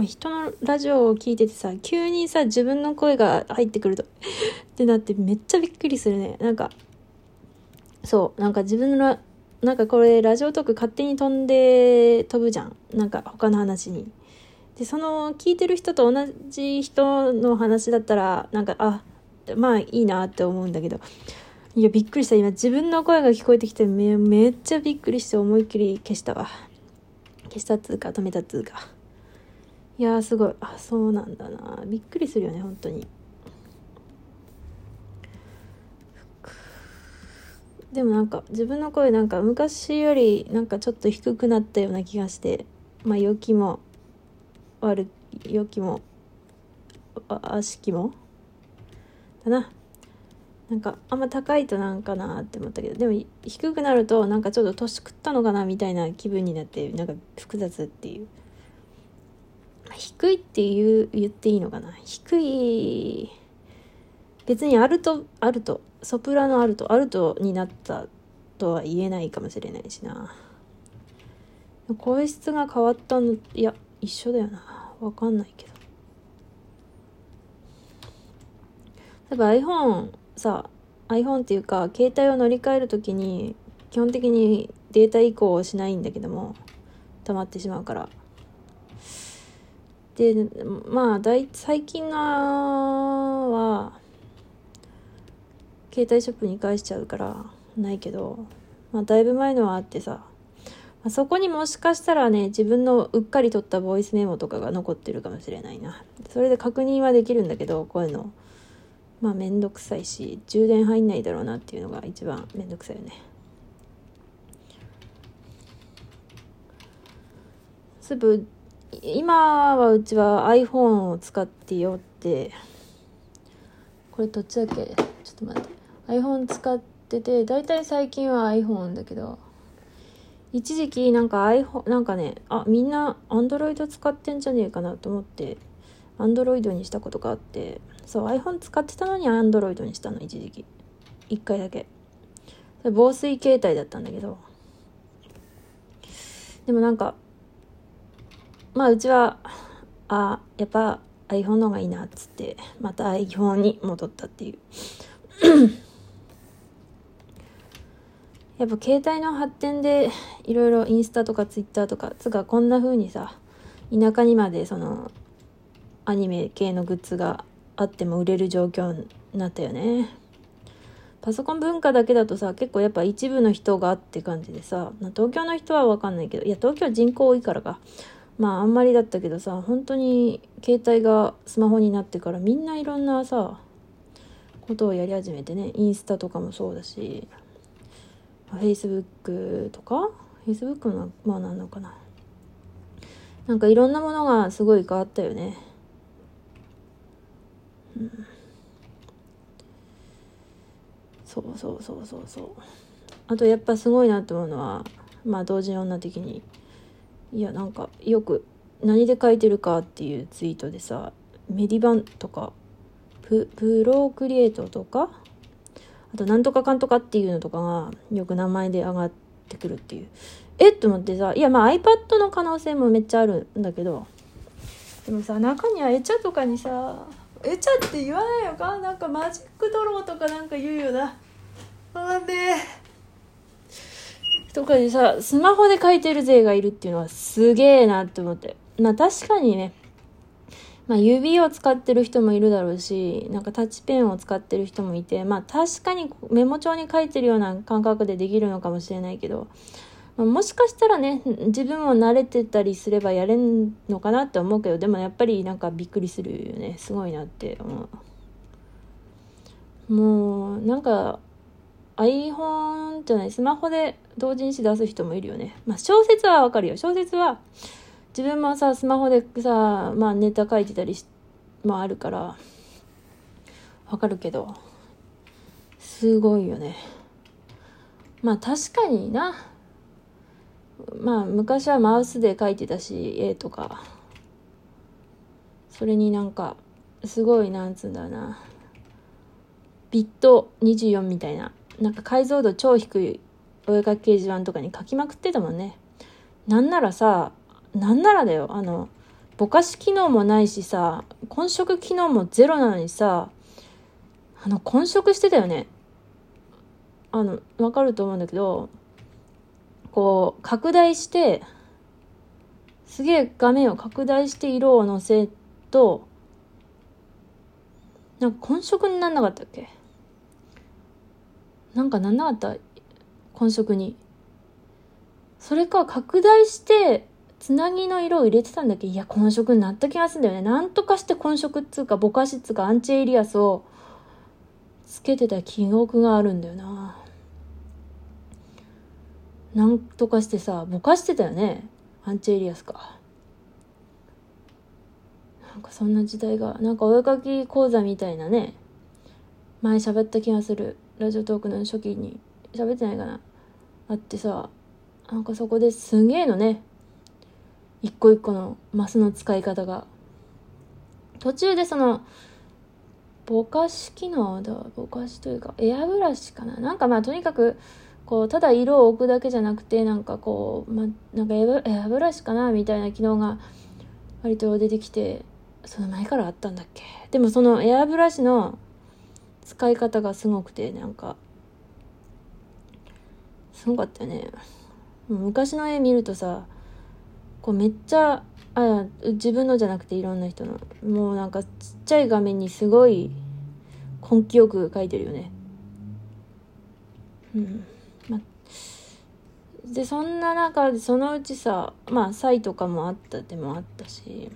人のラジオを聞いててさ、急にさ、自分の声が入ってくると ってなってめっちゃびっくりするね。なんか、そう、なんか自分の、なんかこれラジオトーク勝手に飛んで飛ぶじゃん。なんか他の話に。で、その聞いてる人と同じ人の話だったら、なんか、あ、まあいいなって思うんだけど、いや、びっくりした。今自分の声が聞こえてきてめ、めっちゃびっくりして思いっきり消したわ。消したっつうか、止めたっつうか。いやすごい。あそうなんだな。びっくりするよね本当に。でもなんか自分の声なんか昔よりなんかちょっと低くなったような気がしてまあ陽気も悪陽気も悪しきもだな。なんかあんま高いとなんかなって思ったけどでも低くなるとなんかちょっと年食ったのかなみたいな気分になってなんか複雑っていう。低いって言う言っていいのかな？低い。別にアルトアルトソプラノアルトアルトになったとは言えないかもしれないしな。声質が変わったのいや一緒だよな。わかんないけど。例えば iPhone さ iPhone っていうか携帯を乗り換える時に基本的にデータ移行をしないんだけども溜まってしまうから。でまあ大最近のは携帯ショップに返しちゃうからないけど、まあ、だいぶ前のはあってさ、そこにもしかしたらね自分のうっかり取ったボイスメモとかが残ってるかもしれないな。それで確認はできるんだけどこういうの。まあめんどくさいし充電入んないだろうなっていうのが一番めんどくさいよね。すぐ今はうちは iPhone を使ってよって。これどっちだっけ？ちょっと待って。iPhone 使ってて大体最近は iPhone だけど。一時期なんか iPhone なんかねあみんな Android 使ってんじゃねえかなと思って Android にしたことがあって。そう iPhone 使ってたのに Android にしたの一時期。一回だけ。防水携帯だったんだけど。でもなんかまあうちはあやっぱ iPhone の方がいいなっつってまた iPhone に戻ったっていう。やっぱ携帯の発展でいろいろインスタとかツイッターとかつかこんな風にさ田舎にまでそのアニメ系のグッズがあっても売れる状況になったよね。パソコン文化だけだとさ結構やっぱ一部の人がって感じでさ東京の人は分かんないけどいや東京人口多いからか。まああんまりだったけどさ本当に携帯がスマホになってからみんないろんなさことをやり始めてねインスタとかもそうだしフェイスブックとかフェイスブックのまあなんのかな。なんかいろんなものがすごい変わったよね。うん。そうそうそうそうそう。あとやっぱすごいなって思うのはまあ同人女的に。いやなんかよく何で書いてるかっていうツイートでさメディバンとかププロクリエイトとかあとなんとかかんとかっていうのとかがよく名前で上がってくるっていう。えっと思ってさいやまあ iPad の可能性もめっちゃあるんだけどでもさ中にはエチャとかにさエチャって言わないのか？なんかマジックドローとかなんか言うよな。なんで？とかでさ、スマホで書いてる勢がいるっていうのはすげえなって思って。まあ確かにね、まあ指を使ってる人もいるだろうし、なんかタッチペンを使ってる人もいて、まあ確かにメモ帳に書いてるような感覚でできるのかもしれないけど、まあ、もしかしたらね、自分も慣れてたりすればやれんのかなって思うけど、でもやっぱりなんかびっくりするよね。すごいなって思う。もう、なんか、iPhone じゃない、スマホで同人誌出す人もいるよね。まあ、小説はわかるよ。小説は、自分もさ、スマホでさ、まあ、ネタ書いてたりし、まあ、あるから、わかるけど、すごいよね。まあ、確かにな。まあ、昔はマウスで書いてたし、絵とか。それになんか、すごい、なんつうんだろうな。ビット24みたいななんか解像度超低いお絵かき掲示板とかに書きまくってたもんね。なんならさ、なんならだよ、あの、ぼかし機能もないしさ混色機能もゼロなのにさあの混色してたよね。あのわかると思うんだけどこう拡大してすげえ画面を拡大して色をのせとなんか混色になんなかったっけ？なんかなんなかった？混色に。それか拡大してつなぎの色を入れてたんだっけ？いや混色になった気がするんだよね。なんとかして混色っつうかぼかしっつうかアンチエイリアスをつけてた記憶があるんだよな。なんとかしてさぼかしてたよね？アンチエイリアスか。なんかそんな時代がなんかお絵かき講座みたいなね前喋った気がする。ラジオトークの初期に喋ってないかな。あってさなんかそこですげえのね一個一個のマスの使い方が。途中でそのぼかし機能だぼかしというかエアブラシかな。なんかまあとにかくこうただ色を置くだけじゃなくてなんかこう、ま、なんかエアブラシかなみたいな機能が割と出てきてその前からあったんだっけ。でもそのエアブラシの使い方がすごくてなんかすごかったよね。昔の絵見るとさこうめっちゃあ自分のじゃなくていろんな人のもうなんかちっちゃい画面にすごい根気よく描いてるよね。うん。までそんな中でそのうちさまあサイとかもあったでもあったし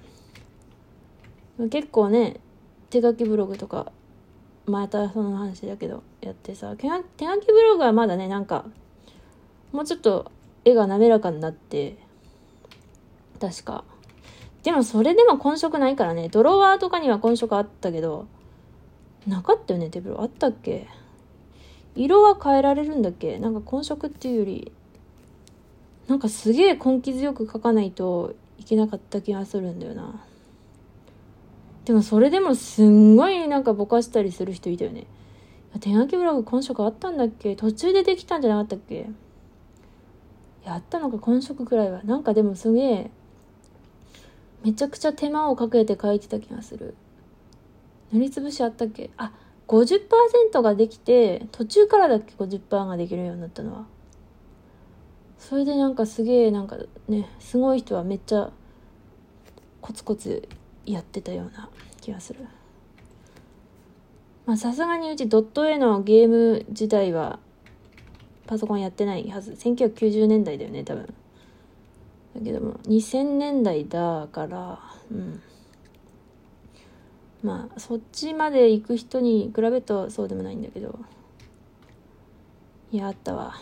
結構ね手書きブログとかまたその話だけどやってさ手書きブログはまだねなんかもうちょっと絵が滑らかになって確か。でもそれでも混色ないからね。ドロワーとかには混色あったけどなかったよね手ブロあったっけ？色は変えられるんだっけ？なんか混色っていうよりなんかすげえ根気強く描かないといけなかった気がするんだよな。でもそれでもすんごいなんかぼかしたりする人いたよね。手書きブログ今色あったんだっけ？途中でできたんじゃなかったっけ？やったのか今色くらいは。なんかでもすげえ、めちゃくちゃ手間をかけて書いてた気がする。塗りつぶしあったっけ？あ、50%ができて、途中からだっけ？50%ができるようになったのは。それでなんかすげえなんかね、すごい人はめっちゃコツコツやってたような気がする。まあさすがにうちドット絵のゲーム自体はパソコンやってないはず。1990年代だよね多分。だけども2000年代だからうん。まあそっちまで行く人に比べるとそうでもないんだけど。いやあったわ。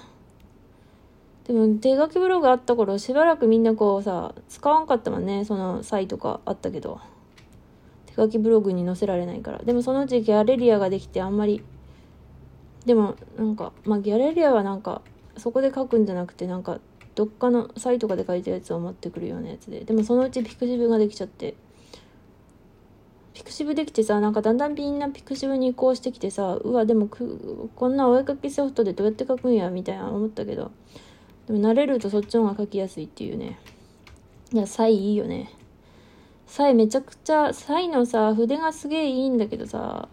でも手書きブログあった頃しばらくみんなこうさ使わんかったもんねそのサイとかあったけど。書きブログに載せられないから。でもそのうちギャレリアができてあんまり。でもなんかまあギャレリアはなんかそこで書くんじゃなくてなんかどっかのサイトかで書いたやつを持ってくるようなやつで。でもそのうちピクシブができちゃって。ピクシブできてさなんかだんだんみんなピクシブに移行してきてさうわでもこんなお絵かきソフトでどうやって書くんやみたいな思ったけど。でも慣れるとそっちの方が書きやすいっていうね。いやサイいいよね。サイめちゃくちゃ、サイのさ、筆がすげえいいんだけどさ、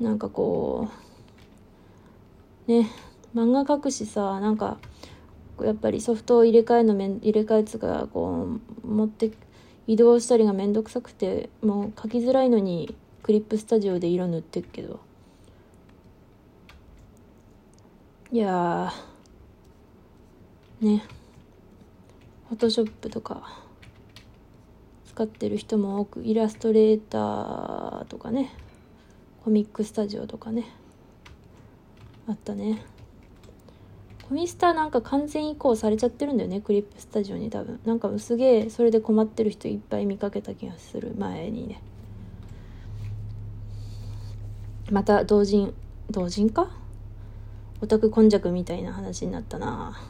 なんかこう、ね、漫画描くしさ、なんか、やっぱりソフトを入れ替えのめん、入れ替えつか、こう、持って、移動したりがめんどくさくて、もう書きづらいのに、クリップスタジオで色塗ってるけど。いやね、フォトショップとか、使ってる人も多くイラストレーターとかねコミックスタジオとかねあったね。コミスターなんか完全移行されちゃってるんだよねクリップスタジオに多分。なんかすげえそれで困ってる人いっぱい見かけた気がする前にね。また同人同人か？オタク根弱みたいな話になったな。